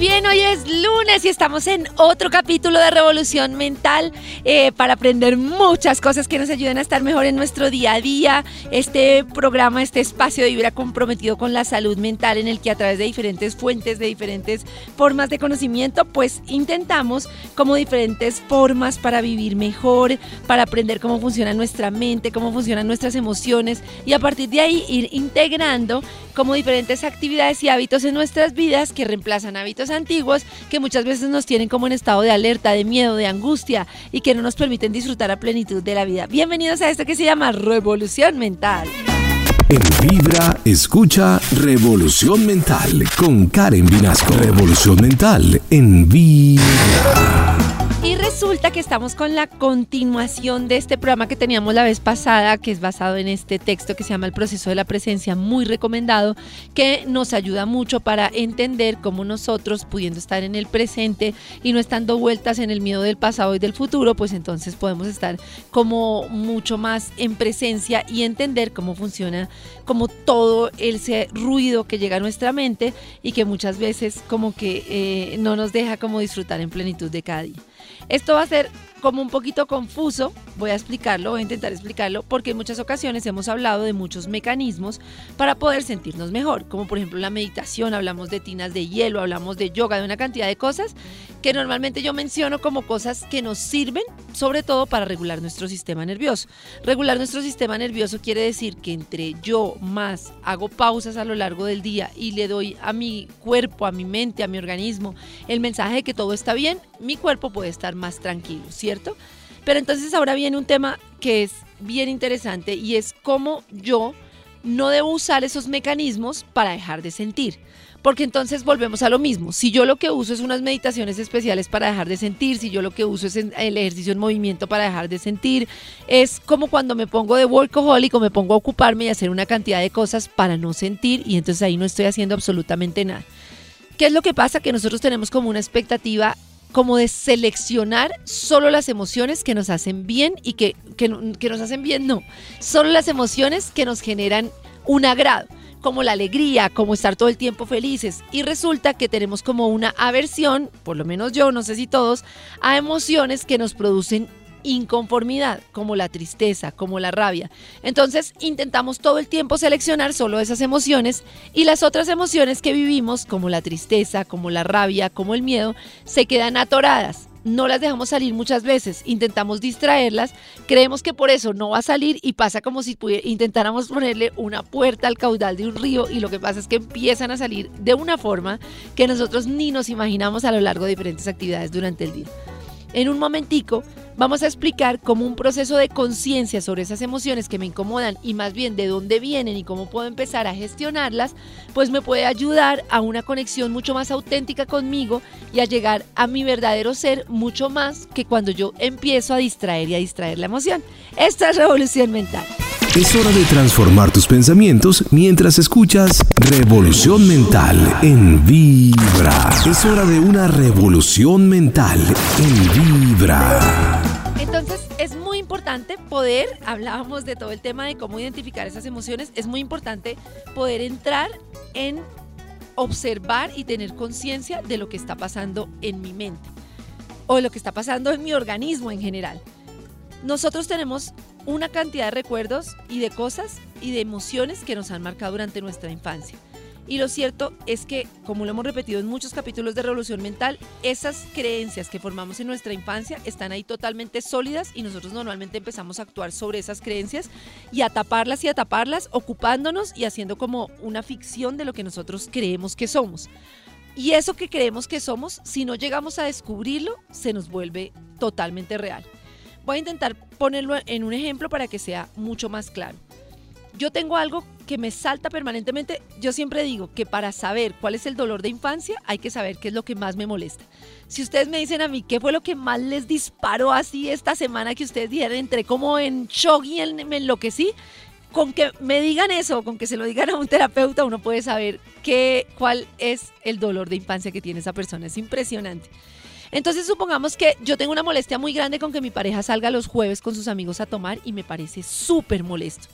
Bien, hoy es lunes y estamos en otro capítulo de Revolución Mental eh, para aprender muchas cosas que nos ayuden a estar mejor en nuestro día a día. Este programa, este espacio de Vibra comprometido con la salud mental en el que a través de diferentes fuentes, de diferentes formas de conocimiento, pues intentamos como diferentes formas para vivir mejor, para aprender cómo funciona nuestra mente, cómo funcionan nuestras emociones y a partir de ahí ir integrando como diferentes actividades y hábitos en nuestras vidas que reemplazan hábitos antiguos que muchas veces nos tienen como en estado de alerta, de miedo, de angustia y que no nos permiten disfrutar a plenitud de la vida. Bienvenidos a esto que se llama Revolución Mental. En Vibra, escucha Revolución Mental con Karen Vinasco. Revolución Mental en Vibra. Y resulta que estamos con la continuación de este programa que teníamos la vez pasada, que es basado en este texto que se llama El proceso de la presencia, muy recomendado, que nos ayuda mucho para entender cómo nosotros, pudiendo estar en el presente y no estando vueltas en el miedo del pasado y del futuro, pues entonces podemos estar como mucho más en presencia y entender cómo funciona como todo ese ruido que llega a nuestra mente y que muchas veces como que eh, no nos deja como disfrutar en plenitud de cada día. Esto va a ser como un poquito confuso, voy a explicarlo, voy a intentar explicarlo, porque en muchas ocasiones hemos hablado de muchos mecanismos para poder sentirnos mejor, como por ejemplo la meditación, hablamos de tinas de hielo, hablamos de yoga, de una cantidad de cosas que normalmente yo menciono como cosas que nos sirven sobre todo para regular nuestro sistema nervioso. Regular nuestro sistema nervioso quiere decir que entre yo más hago pausas a lo largo del día y le doy a mi cuerpo, a mi mente, a mi organismo el mensaje de que todo está bien, mi cuerpo puede estar más tranquilo, Pero entonces ahora viene un tema que es bien interesante y es cómo yo no debo usar esos mecanismos para dejar de sentir. Porque entonces volvemos a lo mismo. Si yo lo que uso es unas meditaciones especiales para dejar de sentir, si yo lo que uso es el ejercicio en movimiento para dejar de sentir, es como cuando me pongo de workaholic o me pongo a ocuparme y hacer una cantidad de cosas para no sentir y entonces ahí no estoy haciendo absolutamente nada. ¿Qué es lo que pasa? Que nosotros tenemos como una expectativa como de seleccionar solo las emociones que nos hacen bien y que, que, nos hacen bien, no, solo las emociones que nos generan un agrado como la alegría, como estar todo el tiempo felices. Y resulta que tenemos como una aversión, por lo menos yo, no sé si todos, a emociones que nos producen inconformidad, como la tristeza, como la rabia. Entonces intentamos todo el tiempo seleccionar solo esas emociones y las otras emociones que vivimos, como la tristeza, como la rabia, como el miedo, se quedan atoradas. No las dejamos salir muchas veces, intentamos distraerlas, creemos que por eso no va a salir y pasa como si intentáramos ponerle una puerta al caudal de un río y lo que pasa es que empiezan a salir de una forma que nosotros ni nos imaginamos a lo largo de diferentes actividades durante el día. En un momentico vamos a explicar cómo un proceso de conciencia sobre esas emociones que me incomodan y más bien de dónde vienen y cómo puedo empezar a gestionarlas, pues me puede ayudar a una conexión mucho más auténtica conmigo y a llegar a mi verdadero ser mucho más que cuando yo empiezo a distraer y a distraer la emoción. Esta es revolución mental. Es hora de transformar tus pensamientos mientras escuchas Revolución Mental en Vibra. Es hora de una revolución mental en Vibra. Entonces es muy importante poder, hablábamos de todo el tema de cómo identificar esas emociones, es muy importante poder entrar en observar y tener conciencia de lo que está pasando en mi mente o lo que está pasando en mi organismo en general. Nosotros tenemos una cantidad de recuerdos y de cosas y de emociones que nos han marcado durante nuestra infancia. Y lo cierto es que, como lo hemos repetido en muchos capítulos de Revolución Mental, esas creencias que formamos en nuestra infancia están ahí totalmente sólidas y nosotros normalmente empezamos a actuar sobre esas creencias y a taparlas y a taparlas, ocupándonos y haciendo como una ficción de lo que nosotros creemos que somos. Y eso que creemos que somos, si no llegamos a descubrirlo, se nos vuelve totalmente real. Voy a intentar ponerlo en un ejemplo para que sea mucho más claro. yo tengo algo que me salta permanentemente. Yo siempre digo que para saber cuál es el dolor de infancia hay que saber qué es lo que más me molesta. Si ustedes me dicen a mí qué fue lo que más les disparó así esta semana que ustedes dijeron, entré como en shock y me enloquecí, con que me digan eso, con que se lo digan a un terapeuta, uno puede saber qué, cuál es el dolor de infancia que tiene esa persona. Es impresionante. Entonces supongamos que yo tengo una molestia muy grande con que mi pareja salga los jueves con sus amigos a tomar y me parece súper molesto.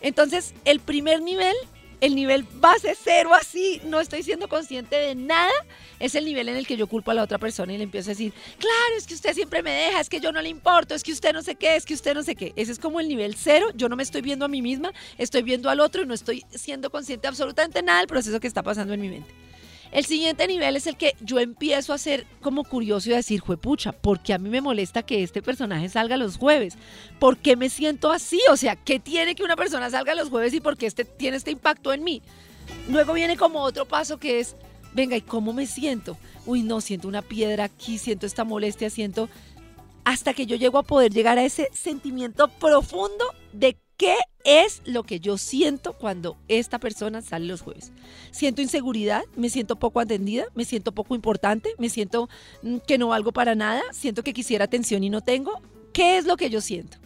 Entonces el primer nivel el nivel base cero así, no estoy siendo consciente de nada, es el nivel en el que yo culpo a la otra persona y le empiezo a decir, claro, es que usted siempre me deja, es que yo no le importo, es que usted no sé qué, es que usted no sé qué. Ese es como el nivel cero, yo no me estoy viendo a mí misma, estoy viendo al otro y no estoy siendo consciente absolutamente nada del proceso que está pasando en mi mente. El siguiente nivel es el que yo empiezo a ser como curioso y a decir, juepucha, ¿por qué a mí me molesta que este personaje salga los jueves? ¿Por qué me siento así? O sea, ¿qué tiene que una persona salga los jueves y por qué este, tiene este impacto en mí? Luego viene como otro paso que es, venga, ¿y cómo me siento? Uy, no, siento una piedra aquí, siento esta molestia, siento... Hasta que yo llego a poder llegar a ese sentimiento profundo de ¿Qué es lo que yo siento cuando esta persona sale los jueves? Siento inseguridad, me siento poco atendida, me siento poco importante, me siento mm, que no valgo para nada, siento que quisiera atención y no tengo. ¿Qué es lo que yo siento?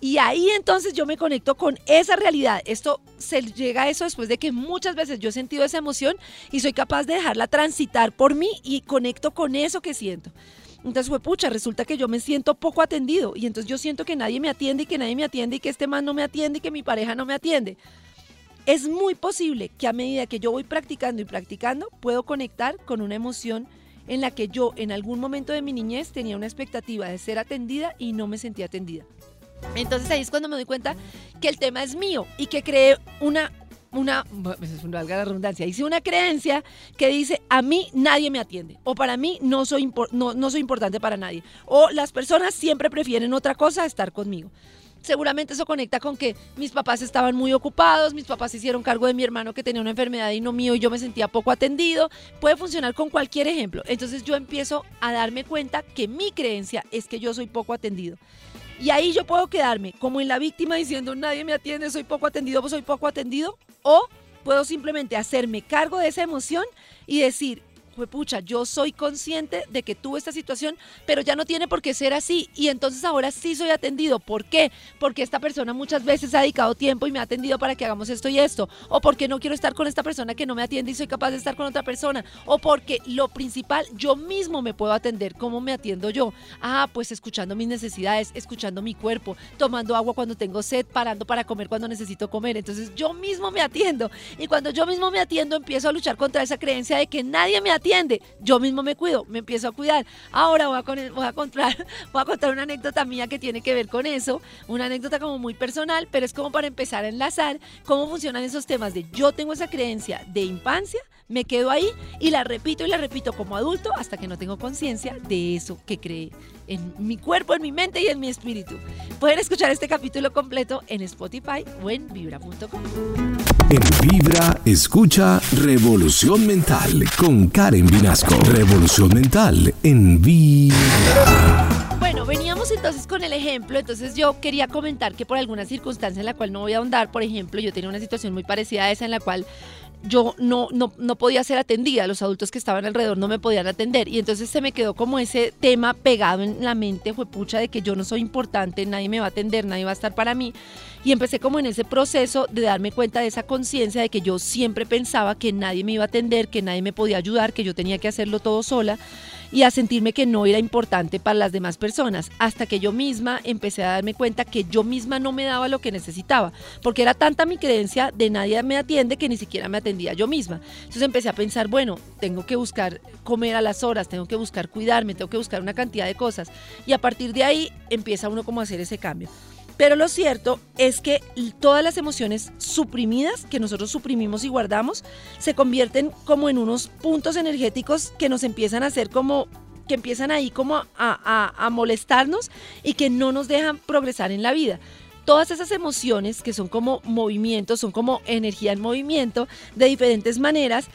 Y ahí entonces yo me conecto con esa realidad. Esto se llega a eso después de que muchas veces yo he sentido esa emoción y soy capaz de dejarla transitar por mí y conecto con eso que siento. Entonces fue pucha, resulta que yo me siento poco atendido y entonces yo siento que nadie me atiende y que nadie me atiende y que este man no me atiende y que mi pareja no me atiende. Es muy posible que a medida que yo voy practicando y practicando, puedo conectar con una emoción en la que yo en algún momento de mi niñez tenía una expectativa de ser atendida y no me sentía atendida. Entonces ahí es cuando me doy cuenta que el tema es mío y que creé una una, es valga la redundancia, hice una creencia que dice, a mí nadie me atiende, o para mí no soy, no, no soy importante para nadie, o las personas siempre prefieren otra cosa a estar conmigo. Seguramente eso conecta con que mis papás estaban muy ocupados, mis papás hicieron cargo de mi hermano que tenía una enfermedad y no mío y yo me sentía poco atendido. Puede funcionar con cualquier ejemplo. Entonces yo empiezo a darme cuenta que mi creencia es que yo soy poco atendido. Y ahí yo puedo quedarme como en la víctima diciendo nadie me atiende, soy poco atendido, soy poco atendido. O puedo simplemente hacerme cargo de esa emoción y decir, pucha, yo soy consciente de que tuve esta situación, pero ya no tiene por qué ser así. Y entonces ahora sí soy atendido. ¿Por qué? Porque esta persona muchas veces ha dedicado tiempo y me ha atendido para que hagamos esto y esto. O porque no quiero estar con esta persona que no me atiende y soy capaz de estar con otra persona. O porque lo principal, yo mismo me puedo atender. ¿Cómo me atiendo yo? Ah, pues escuchando mis necesidades, escuchando mi cuerpo, tomando agua cuando tengo sed, parando para comer cuando necesito comer. Entonces yo mismo me atiendo. Y cuando yo mismo me atiendo, empiezo a luchar contra esa creencia de que nadie me atiende yo mismo me cuido, me empiezo a cuidar. Ahora voy a, voy a, contar, voy a contar una anécdota mía que tiene que ver con eso, una anécdota como muy personal, pero es como para empezar a enlazar cómo funcionan esos temas de yo tengo esa creencia de infancia, me quedo ahí y la repito y la repito como adulto hasta que no tengo conciencia de eso que creé en mi cuerpo, en mi mente y en mi espíritu. Pueden escuchar este capítulo completo en Spotify o en vibra.com. En Vibra, escucha Revolución Mental con Karen Vinasco. Revolución Mental en Vibra. Bueno, veníamos entonces con el ejemplo, entonces yo quería comentar que por alguna circunstancia en la cual no voy a ahondar, por ejemplo, yo tenía una situación muy parecida a esa en la cual yo no, no, no, podía ser atendida, los adultos que estaban alrededor no me podían atender. Y entonces se me quedó como ese tema pegado en la mente, fue pucha de que yo no soy importante, nadie me va a atender, nadie va a estar para mí. Y empecé como en ese proceso de darme cuenta de esa conciencia de que yo siempre pensaba que nadie me iba a atender, que nadie me podía ayudar, que yo tenía que hacerlo todo sola y a sentirme que no era importante para las demás personas, hasta que yo misma empecé a darme cuenta que yo misma no me daba lo que necesitaba, porque era tanta mi creencia de nadie me atiende que ni siquiera me atendía yo misma. Entonces empecé a pensar, bueno, tengo que buscar comer a las horas, tengo que buscar cuidarme, tengo que buscar una cantidad de cosas. Y a partir de ahí empieza uno como a hacer ese cambio. Pero lo cierto es que todas las emociones suprimidas que nosotros suprimimos y guardamos se convierten como en unos puntos energéticos que nos empiezan a hacer como que empiezan ahí como a, molestarnos y que no nos dejan progresar en la vida. Todas esas emociones que son como movimientos, son como energía en movimiento de diferentes maneras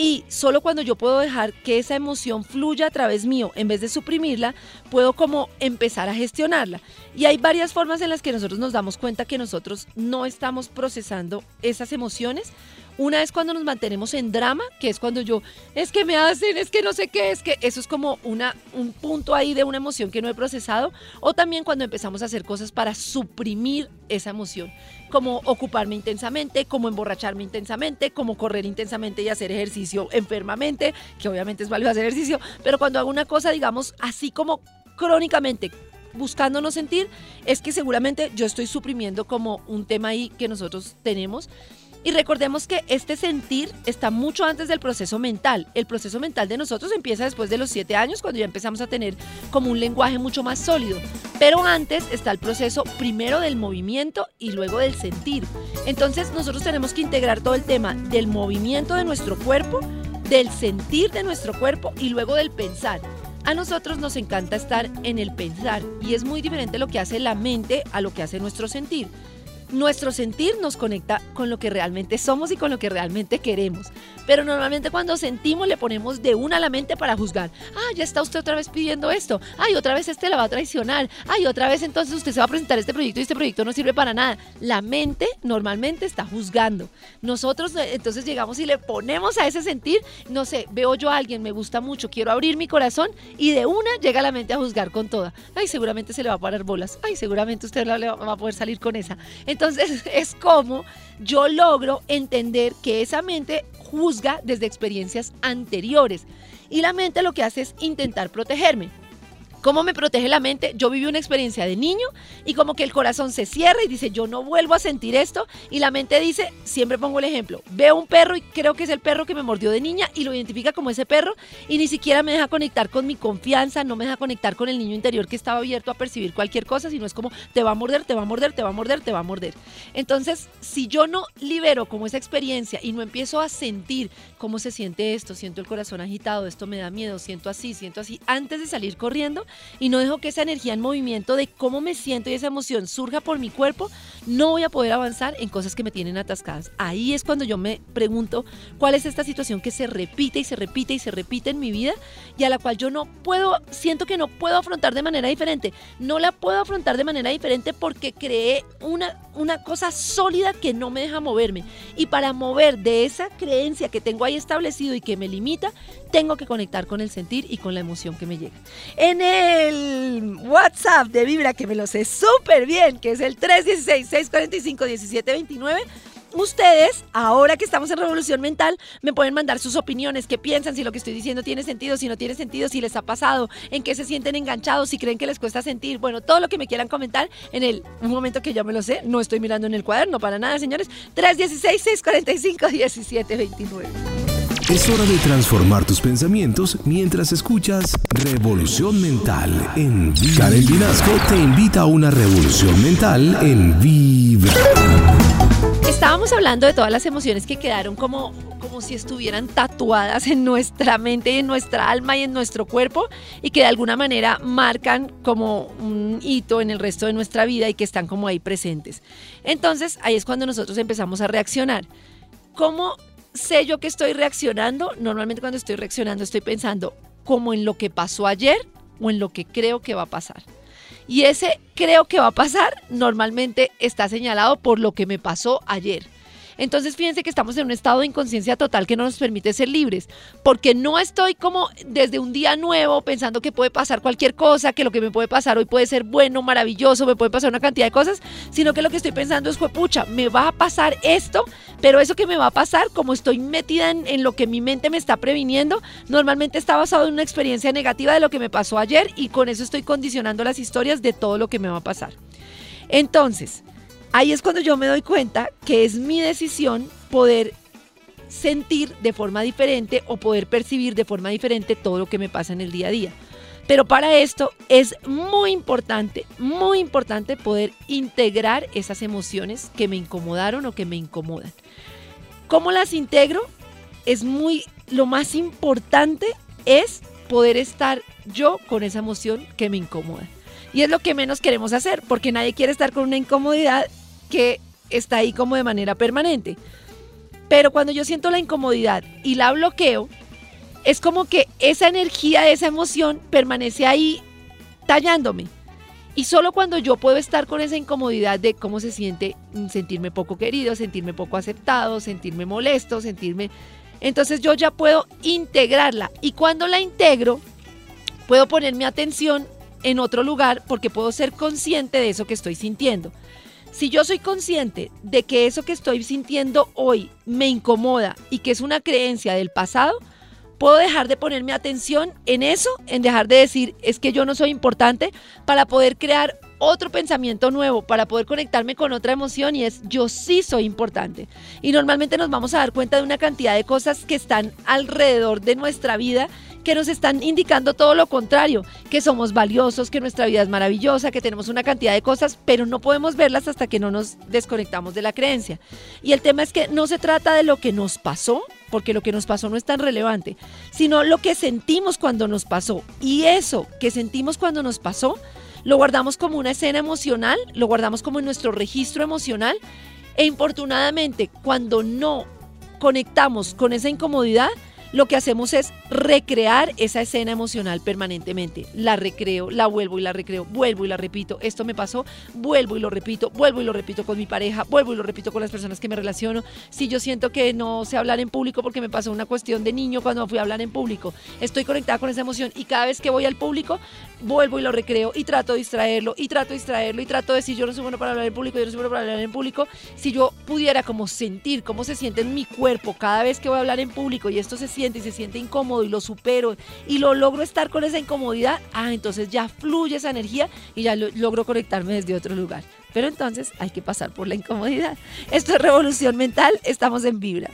Y solo cuando yo puedo dejar que esa emoción fluya a través mío, en vez de suprimirla, puedo como empezar a gestionarla. Y hay varias formas en las que nosotros nos damos cuenta que nosotros no estamos procesando esas emociones. Una es cuando nos mantenemos en drama, que es cuando yo, es que me hacen, es que no sé qué, es que eso es como una, un punto ahí de una emoción que no he procesado. O también cuando empezamos a hacer cosas para suprimir esa emoción, como ocuparme intensamente, como emborracharme intensamente, como correr intensamente y hacer ejercicio enfermamente, que obviamente es válido hacer ejercicio, pero cuando hago una cosa, digamos, así como crónicamente, buscando no sentir, es que seguramente yo estoy suprimiendo como un tema ahí que nosotros tenemos y recordemos que este sentir está mucho antes del proceso mental. El proceso mental de nosotros empieza después de los siete años, cuando ya empezamos a tener como un lenguaje mucho más sólido. Pero antes está el proceso primero del movimiento y luego del sentir. Entonces nosotros tenemos que integrar todo el tema del movimiento de nuestro cuerpo, del sentir de nuestro cuerpo y luego del pensar. A nosotros nos encanta estar en el pensar y es muy diferente lo que hace la mente a lo que hace nuestro sentir nuestro sentir nos conecta con lo que realmente somos y con lo que realmente queremos. Pero normalmente cuando sentimos le ponemos de una a la mente para juzgar. Ah, ya está usted otra vez pidiendo esto. Ay, otra vez este la va a traicionar. Ay, otra vez entonces usted se va a presentar este proyecto y este proyecto no sirve para nada. La mente normalmente está juzgando. Nosotros eh, entonces llegamos y le ponemos a ese sentir, no sé, veo yo a alguien, me gusta mucho, quiero abrir mi corazón y de una llega la mente a juzgar con toda. Ay, seguramente se le va a parar bolas. Ay, seguramente usted va a poder salir con esa. es como yo logro entender que esa mente juzga desde experiencias anteriores y la mente lo que hace es intentar protegerme. ¿Cómo me protege la mente? Yo viví una experiencia de niño y como que el corazón se cierra y dice, yo no vuelvo a sentir esto. Y la mente dice, siempre pongo el ejemplo, veo un perro y creo que es el perro que me mordió de niña y lo identifica como ese perro y ni siquiera me deja conectar con mi confianza, no me deja conectar con el niño interior que estaba abierto a percibir cualquier cosa, sino es como, te va a morder, te va a morder, te va a morder, te va a morder. Entonces, si yo no libero como esa experiencia y no empiezo a sentir cómo se siente esto, siento el corazón agitado, esto me da miedo, siento así, siento así, antes de salir corriendo, y no dejo que esa energía en movimiento de cómo me siento y esa emoción surja por mi cuerpo, no voy a poder avanzar en cosas que me tienen atascadas. Ahí es cuando yo me pregunto cuál es esta situación que se repite y se repite y se repite en mi vida y a la cual yo no puedo, siento que no puedo afrontar de manera diferente. No la puedo afrontar de manera diferente porque creé una, una cosa sólida que no me deja moverme. Y para mover de esa creencia que tengo ahí establecido y que me limita, tengo que conectar con el sentir y con la emoción que me llega. En WhatsApp de Vibra, que me lo sé súper bien, que es el 316-645-1729, ustedes, ahora que estamos en Revolución Mental, me pueden mandar sus opiniones, qué piensan, si lo que estoy diciendo tiene sentido, si no tiene sentido, si les ha pasado, en qué se sienten enganchados, si creen que les cuesta sentir, bueno, todo lo que me quieran comentar en el un momento que ya me lo sé, no estoy mirando en el cuaderno para nada, señores, 316-645-1729. Es hora de transformar tus pensamientos mientras escuchas Revolución Mental en Vibra. Karen Vinasco te invita a una revolución mental en Vibra. Estábamos hablando de todas las emociones que quedaron como, como si estuvieran tatuadas en nuestra mente, en nuestra alma y en nuestro cuerpo y que de alguna manera marcan como un hito en el resto de nuestra vida y que están como ahí presentes. Entonces ahí es cuando nosotros empezamos a reaccionar. ¿Cómo sé yo que estoy reaccionando, normalmente cuando estoy reaccionando estoy pensando como en lo que pasó ayer o en lo que creo que va a pasar. Y ese creo que va a pasar normalmente está señalado por lo que me pasó ayer. Entonces fíjense que estamos en un estado de inconsciencia total que no nos permite ser libres, porque no estoy como desde un día nuevo pensando que puede pasar cualquier cosa, que lo que me puede pasar hoy puede ser bueno, maravilloso, me puede pasar una cantidad de cosas, sino que lo que estoy pensando es, pucha, me va a pasar esto, pero eso que me va a pasar, como estoy metida en, en lo que mi mente me está previniendo, normalmente está basado en una experiencia negativa de lo que me pasó ayer y con eso estoy condicionando las historias de todo lo que me va a pasar. Entonces, ahí es cuando yo me doy cuenta que es mi decisión poder sentir de forma diferente o poder percibir de forma diferente todo lo que me pasa en el día a día. Pero para esto es muy importante, muy importante poder integrar esas emociones que me incomodaron o que me incomodan. ¿Cómo las integro? Es muy, lo más importante es poder estar yo con esa emoción que me incomoda. Y es lo que menos queremos hacer, porque nadie quiere estar con una incomodidad que está ahí como de manera permanente. Pero cuando yo siento la incomodidad y la bloqueo, es como que esa energía, esa emoción permanece ahí tallándome. Y solo cuando yo puedo estar con esa incomodidad de cómo se siente sentirme poco querido, sentirme poco aceptado, sentirme molesto, sentirme... Entonces yo ya puedo integrarla. Y cuando la integro, puedo poner mi atención en otro lugar porque puedo ser consciente de eso que estoy sintiendo. Si yo soy consciente de que eso que estoy sintiendo hoy me incomoda y que es una creencia del pasado, puedo dejar de poner mi atención en eso, en dejar de decir es que yo no soy importante, para poder crear otro pensamiento nuevo, para poder conectarme con otra emoción y es yo sí soy importante. Y normalmente nos vamos a dar cuenta de una cantidad de cosas que están alrededor de nuestra vida que nos están indicando todo lo contrario, que somos valiosos, que nuestra vida es maravillosa, que tenemos una cantidad de cosas, pero no podemos verlas hasta que no nos desconectamos de la creencia. Y el tema es que no se trata de lo que nos pasó, porque lo que nos pasó no es tan relevante, sino lo que sentimos cuando nos pasó. Y eso que sentimos cuando nos pasó, lo guardamos como una escena emocional, lo guardamos como en nuestro registro emocional, e infortunadamente cuando no conectamos con esa incomodidad, lo que hacemos es recrear esa escena emocional permanentemente. La recreo, la vuelvo y la recreo, vuelvo y la repito. Esto me pasó, vuelvo y lo repito, vuelvo y lo repito con mi pareja, vuelvo y lo repito con las personas que me relaciono. Si yo siento que no sé hablar en público porque me pasó una cuestión de niño cuando fui a hablar en público, estoy conectada con esa emoción y cada vez que voy al público, vuelvo y lo recreo y trato de distraerlo y trato de distraerlo y trato de decir yo no soy bueno para hablar en público, yo no soy bueno para hablar en público. Si yo pudiera como sentir cómo se siente en mi cuerpo cada vez que voy a hablar en público y esto se y se siente incómodo y lo supero y lo logro estar con esa incomodidad, ah, entonces ya fluye esa energía y ya logro conectarme desde otro lugar. Pero entonces hay que pasar por la incomodidad. Esto es revolución mental, estamos en vibra.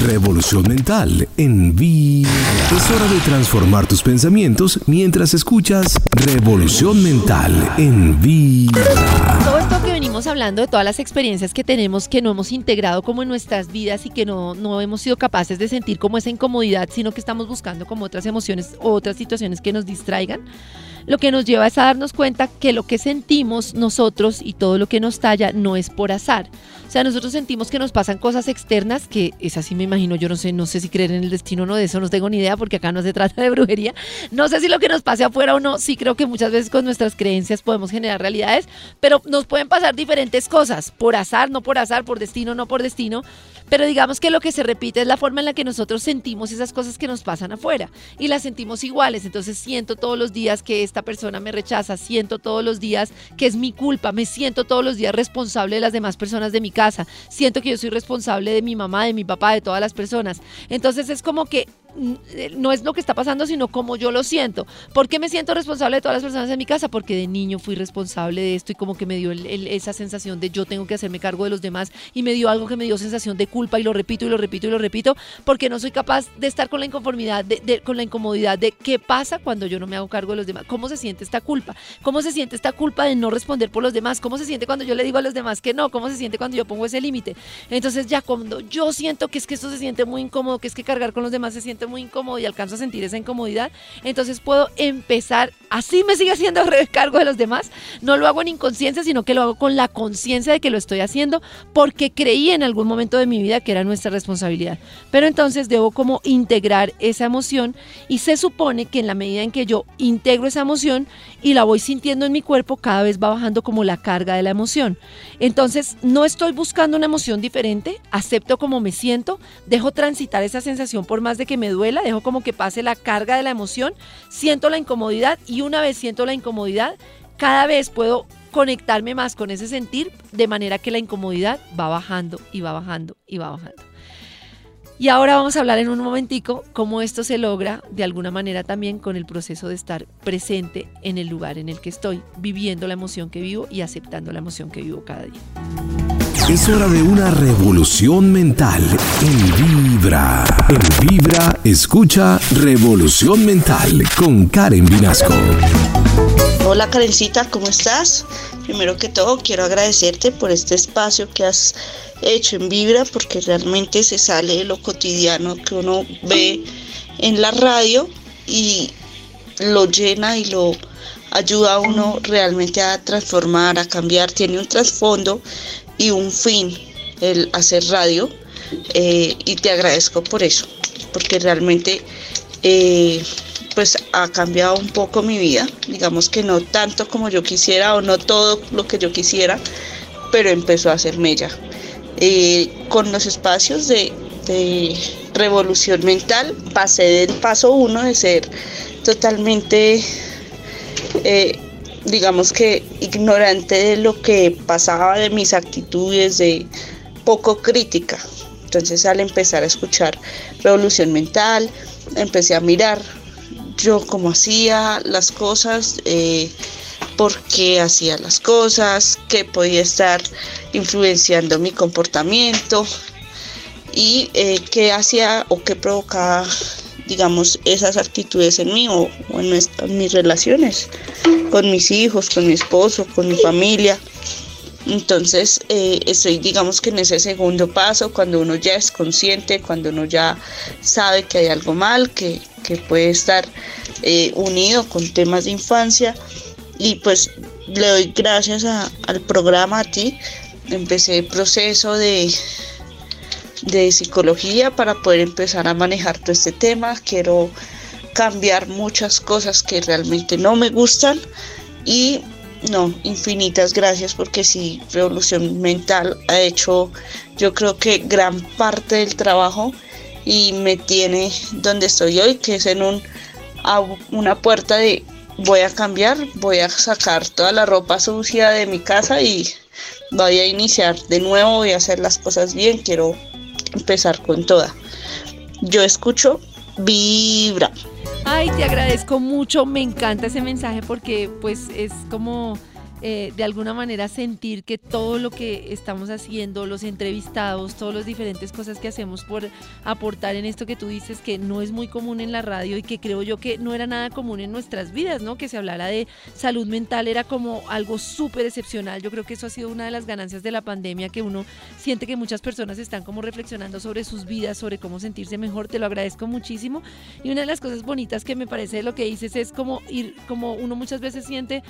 Revolución mental en Vibra. Es hora de transformar tus pensamientos mientras escuchas Revolución mental en Vibra. Todo esto que venimos hablando de todas las experiencias que tenemos que no hemos integrado como en nuestras vidas y que no, no hemos sido capaces de sentir como esa incomodidad, sino que estamos buscando como otras emociones o otras situaciones que nos distraigan lo que nos lleva es a darnos cuenta que lo que sentimos nosotros y todo lo que nos talla no es por azar. O sea, nosotros sentimos que nos pasan cosas externas, que es así me imagino, yo no sé, no sé si creer en el destino o no, de eso no tengo ni idea, porque acá no se trata de brujería. No sé si lo que nos pase afuera o no, sí creo que muchas veces con nuestras creencias podemos generar realidades, pero nos pueden pasar diferentes cosas, por azar, no por azar, por destino, no por destino. Pero digamos que lo que se repite es la forma en la que nosotros sentimos esas cosas que nos pasan afuera y las sentimos iguales. Entonces siento todos los días que esta persona me rechaza, siento todos los días que es mi culpa, me siento todos los días responsable de las demás personas de mi casa, siento que yo soy responsable de mi mamá, de mi papá, de todas las personas. Entonces es como que no es lo que está pasando, sino como yo lo siento. ¿Por qué me siento responsable de todas las personas en mi casa? Porque de niño fui responsable de esto y como que me dio esa sensación de yo tengo que hacerme cargo de los demás y me dio algo que me dio sensación de culpa y lo repito y lo repito y lo repito porque no soy capaz de estar con la inconformidad, de, con la incomodidad de qué pasa cuando yo no me hago cargo de los demás. ¿Cómo se siente esta culpa? ¿Cómo se siente esta culpa de no responder por los demás? ¿Cómo se siente cuando yo le digo a los demás que no? ¿Cómo se siente cuando yo pongo ese límite? Entonces ya cuando yo siento que es que esto se siente muy incómodo, que es que cargar con los demás se siente muy incómodo y alcanzo a sentir esa incomodidad, entonces puedo empezar, así me sigue haciendo recargo de los demás, no lo hago en inconsciencia, sino que lo hago con la conciencia de que lo estoy haciendo porque creí en algún momento de mi vida que era nuestra responsabilidad. Pero entonces debo como integrar esa emoción y se supone que en la medida en que yo integro esa emoción y la voy sintiendo en mi cuerpo, cada vez va bajando como la carga de la emoción. Entonces no estoy buscando una emoción diferente, acepto como me siento, dejo transitar esa sensación por más de que me duela, dejo como que pase la carga de la emoción, siento la incomodidad y una vez siento la incomodidad, cada vez puedo conectarme más con ese sentir de manera que la incomodidad va bajando y va bajando y va bajando. Y ahora vamos a hablar en un momentico cómo esto se logra de alguna manera también con el proceso de estar presente en el lugar en el que estoy, viviendo la emoción que vivo y aceptando la emoción que vivo cada día. Es hora de una revolución mental en Vibra. En Vibra, escucha Revolución Mental con Karen Vinasco. Hola Karencita, ¿cómo estás? Primero que todo, quiero agradecerte por este espacio que has hecho en Vibra porque realmente se sale de lo cotidiano que uno ve en la radio y lo llena y lo ayuda a uno realmente a transformar, a cambiar, tiene un trasfondo y un fin el hacer radio eh, y te agradezco por eso, porque realmente eh, pues ha cambiado un poco mi vida, digamos que no tanto como yo quisiera o no todo lo que yo quisiera, pero empezó a hacer mella. Eh, con los espacios de, revolución mental pasé del paso uno de ser totalmente, digamos que ignorante de lo que pasaba, de mis actitudes, de poco crítica. Entonces al empezar a escuchar revolución mental, empecé a mirar yo cómo hacía las cosas, eh, por qué hacía las cosas, qué podía estar influenciando mi comportamiento y eh, qué hacía o qué provocaba, digamos, esas actitudes en mí o, en, mis relaciones con mis hijos, con mi esposo, con mi familia. Entonces eh, estoy digamos que en ese segundo paso, cuando uno ya es consciente, cuando uno ya sabe que hay algo mal, que, puede estar eh, unido con temas de infancia y pues le doy gracias al programa a ti. Empecé el proceso de, de psicología para poder empezar a manejar todo este tema. Quiero cambiar muchas cosas que realmente no me gustan y no, infinitas gracias porque sí, Revolución Mental ha hecho yo creo que gran parte del trabajo y me tiene donde estoy hoy, que es en un, una puerta de voy a cambiar, voy a sacar toda la ropa sucia de mi casa y voy a iniciar de nuevo, voy a hacer las cosas bien, quiero empezar con toda. Yo escucho Vibra. Ay, te agradezco mucho, me encanta ese mensaje porque pues es como eh, de alguna manera sentir que todo lo que estamos haciendo, los entrevistados, todas las diferentes cosas que hacemos por aportar en esto que tú dices que no es muy común en la radio y que creo yo que no era nada común en nuestras vidas, ¿no? Que se hablara de salud mental era como algo súper excepcional. Yo creo que eso ha sido una de las ganancias de la pandemia, que uno siente que muchas personas están como reflexionando sobre sus vidas, sobre cómo sentirse mejor. Te lo agradezco muchísimo. Y una de las cosas bonitas que me parece de lo que dices es como ir, como uno muchas veces siente,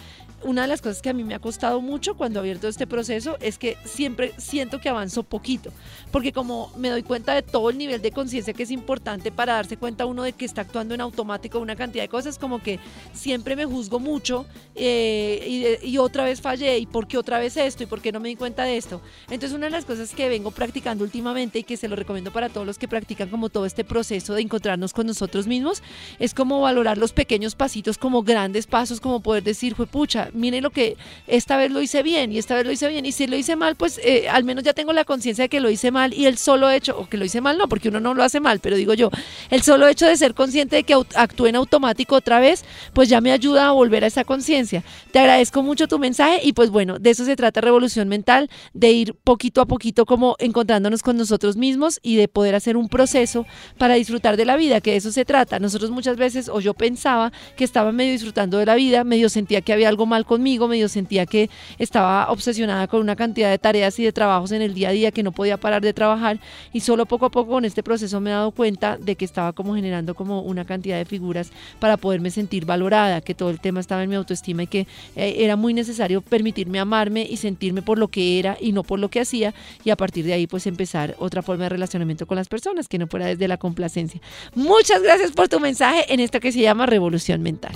una de las cosas que a mí me ha costado mucho cuando he abierto este proceso es que siempre siento que avanzo poquito, porque como me doy cuenta de todo el nivel de conciencia que es importante para darse cuenta uno de que está actuando en automático una cantidad de cosas, como que siempre me juzgo mucho eh, y, otra vez fallé y por qué otra vez esto y por qué no me di cuenta de esto. Entonces una de las cosas que vengo practicando últimamente y que se lo recomiendo para todos los que practican como todo este proceso de encontrarnos con nosotros mismos es como valorar los pequeños pasitos como grandes pasos, como poder decir, fue pucha, mire lo que esta vez lo hice bien y esta vez lo hice bien y si lo hice mal, pues eh, al menos ya tengo la conciencia de que lo hice mal y el solo hecho, o que lo hice mal no, porque uno no lo hace mal, pero digo yo, el solo hecho de ser consciente de que actúe en automático otra vez, pues ya me ayuda a volver a esa conciencia. Te agradezco mucho tu mensaje y pues bueno, de eso se trata Revolución Mental, de ir poquito a poquito como encontrándonos con nosotros mismos y de poder hacer un proceso para disfrutar de la vida, que de eso se trata. Nosotros muchas veces, o yo pensaba que estaba medio disfrutando de la vida, medio sentía que había algo mal conmigo, medio sentía que estaba obsesionada con una cantidad de tareas y de trabajos en el día a día que no podía parar de trabajar y solo poco a poco con este proceso me he dado cuenta de que estaba como generando como una cantidad de figuras para poderme sentir valorada, que todo el tema estaba en mi autoestima y que eh, era muy necesario permitirme amarme y sentirme por lo que era y no por lo que hacía y a partir de ahí pues empezar otra forma de relacionamiento con las personas que no fuera desde la complacencia. Muchas gracias por tu mensaje en esto que se llama Revolución Mental.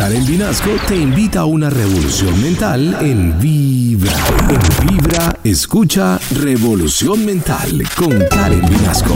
Karen Vinasco te invita a una revolución mental en Vibra. En Vibra, escucha Revolución Mental con Karen Vinasco.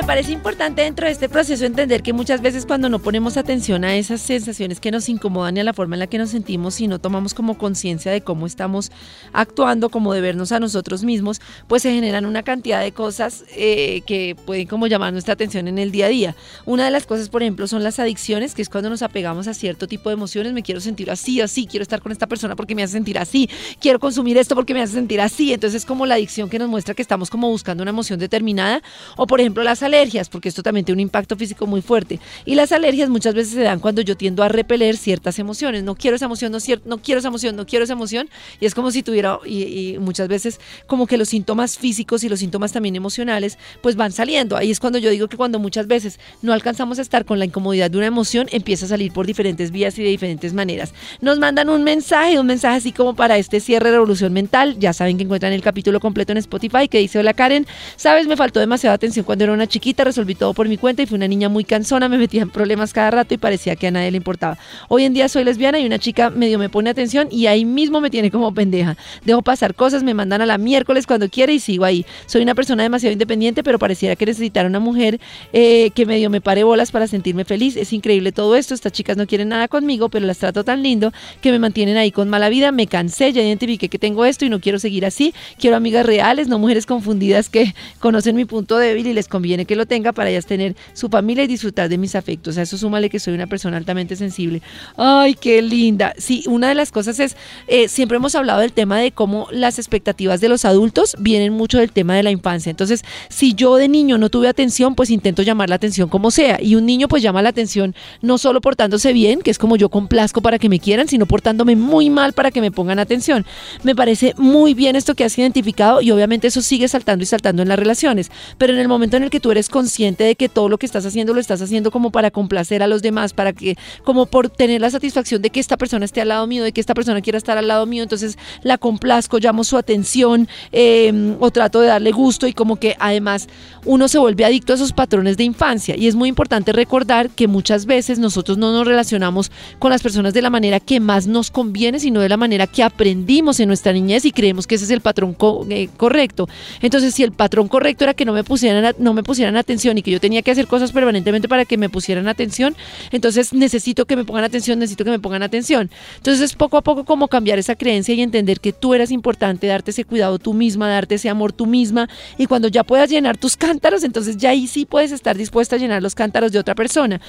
Me parece importante dentro de este proceso entender que muchas veces cuando no ponemos atención a esas sensaciones que nos incomodan y a la forma en la que nos sentimos y no tomamos como conciencia de cómo estamos actuando, como de vernos a nosotros mismos, pues se generan una cantidad de cosas eh, que pueden como llamar nuestra atención en el día a día. Una de las cosas, por ejemplo, son las adicciones, que es cuando nos apegamos a cierto tipo de emociones, me quiero sentir así, así, quiero estar con esta persona porque me hace sentir así, quiero consumir esto porque me hace sentir así. Entonces es como la adicción que nos muestra que estamos como buscando una emoción determinada. O por ejemplo las alergias, porque esto también tiene un impacto físico muy fuerte. Y las alergias muchas veces se dan cuando yo tiendo a repeler ciertas emociones. No quiero esa emoción, no, no quiero esa emoción, no quiero esa emoción. Y es como si tuviera, y, y muchas veces como que los síntomas físicos y los síntomas también emocionales pues van saliendo. Ahí es cuando yo digo que cuando muchas veces no alcanzamos a estar con la incomodidad de una emoción, empieza a salir por diferentes vías y de diferentes maneras. Nos mandan un mensaje, un mensaje así como para este cierre de Revolución Mental. Ya saben que encuentran el capítulo completo en Spotify que dice, hola Karen, sabes, me faltó demasiada atención cuando era una chiquita, resolví todo por mi cuenta y fui una niña muy cansona, me metía en problemas cada rato y parecía que a nadie le importaba. Hoy en día soy lesbiana y una chica medio me pone atención y ahí mismo me tiene como pendeja. Dejo pasar cosas, me mandan a la miércoles cuando quiere y sigo ahí. Soy una persona demasiado independiente, pero pareciera que necesitara una mujer eh, que medio me pare bolas para sentirme feliz. Es increíble todo esto. Estas chicas no quieren nada conmigo, pero las trato tan lindo que me mantienen ahí con mala vida. Me cansé, ya identifiqué que tengo esto y no quiero seguir así. Quiero amigas reales, no mujeres confundidas que conocen mi punto débil y les conviene que lo tenga para ellas tener su familia y disfrutar de mis afectos. A eso súmale que soy una persona altamente sensible. Ay, qué linda. Sí, una de las cosas es, eh, siempre hemos hablado del tema de cómo las expectativas de los adultos vienen mucho del tema de la infancia. Entonces, si yo de niño no tuve atención, pues intento llamar la atención como sea. Y un niño pues llama la atención no solo portándose bien, que es como yo complazco para que me quieran, sino portándome muy mal para que me pongan atención. Me parece muy bien esto que has identificado y obviamente eso sigue saltando y saltando en las relaciones. Pero en el momento en el que tú eres consciente de que todo lo que estás haciendo lo estás haciendo como para complacer a los demás, para que, como por tener la satisfacción de que esta persona esté al lado mío, de que esta persona quiera estar al lado mío, entonces la complazco, llamo su atención em, o trato de darle gusto y como que además uno se vuelve adicto a esos patrones de infancia. Y es muy importante recordar que muchas veces nosotros no nos relacionamos con las personas de la manera que más nos conviene, sino de la manera que aprendimos en nuestra niñez y creemos que ese es el patrón eh, correcto. Entonces, si el patrón correcto era que no me pusieran no me pusieran atención y que yo tenía que hacer cosas permanentemente para que me pusieran atención, entonces necesito que me pongan atención, necesito que me pongan atención. Entonces, es poco a poco como cambiar esa creencia y entender que tú eras importante, darte ese cuidado tú misma, darte ese amor tú misma y cuando ya puedas llenar tus cántaros, entonces ya ahí sí puedes estar dispuesta a llenar los cántaros de otra persona.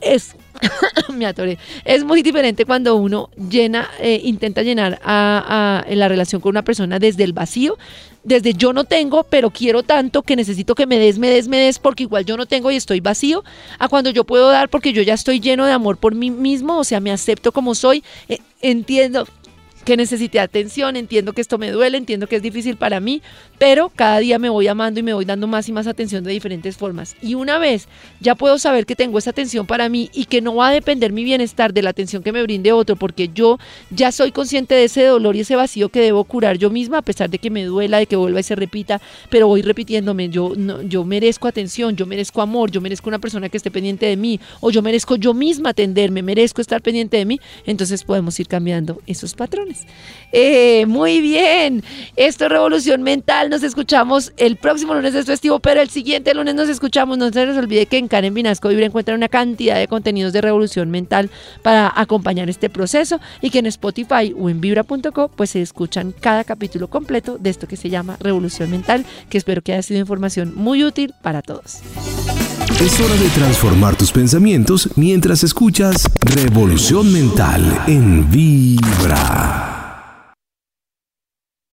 Es me atoré. Es muy diferente cuando uno llena, eh, intenta llenar a, la relación con una persona desde el vacío, desde yo no tengo, pero quiero tanto que necesito que me des, me des, me des, porque igual yo no tengo y estoy vacío, a cuando yo puedo dar porque yo ya estoy lleno de amor por mí mismo, o sea, me acepto como soy, eh, entiendo que necesite atención, entiendo que esto me duele, entiendo que es difícil para mí, pero cada día me voy amando y me voy dando más y más atención de diferentes formas. Y una vez ya puedo saber que tengo esa atención para mí y que no va a depender mi bienestar de la atención que me brinde otro, porque yo ya soy consciente de ese dolor y ese vacío que debo curar yo misma, a pesar de que me duela, de que vuelva y se repita, pero voy repitiéndome, yo, no, yo merezco atención, yo merezco amor, yo merezco una persona que esté pendiente de mí, o yo merezco yo misma atenderme, merezco estar pendiente de mí, entonces podemos ir cambiando esos patrones. Eh, muy bien, esto es Revolución Mental. Nos escuchamos el próximo lunes de festivo, pero el siguiente lunes nos escuchamos. No se les olvide que en Karen Vinasco Vibre encuentran una cantidad de contenidos de Revolución Mental para acompañar este proceso y que en Spotify o en Vibra.co pues se escuchan cada capítulo completo de esto que se llama Revolución Mental, que espero que haya sido información muy útil para todos. Es hora de transformar tus pensamientos mientras escuchas Revolución Mental en Vibra.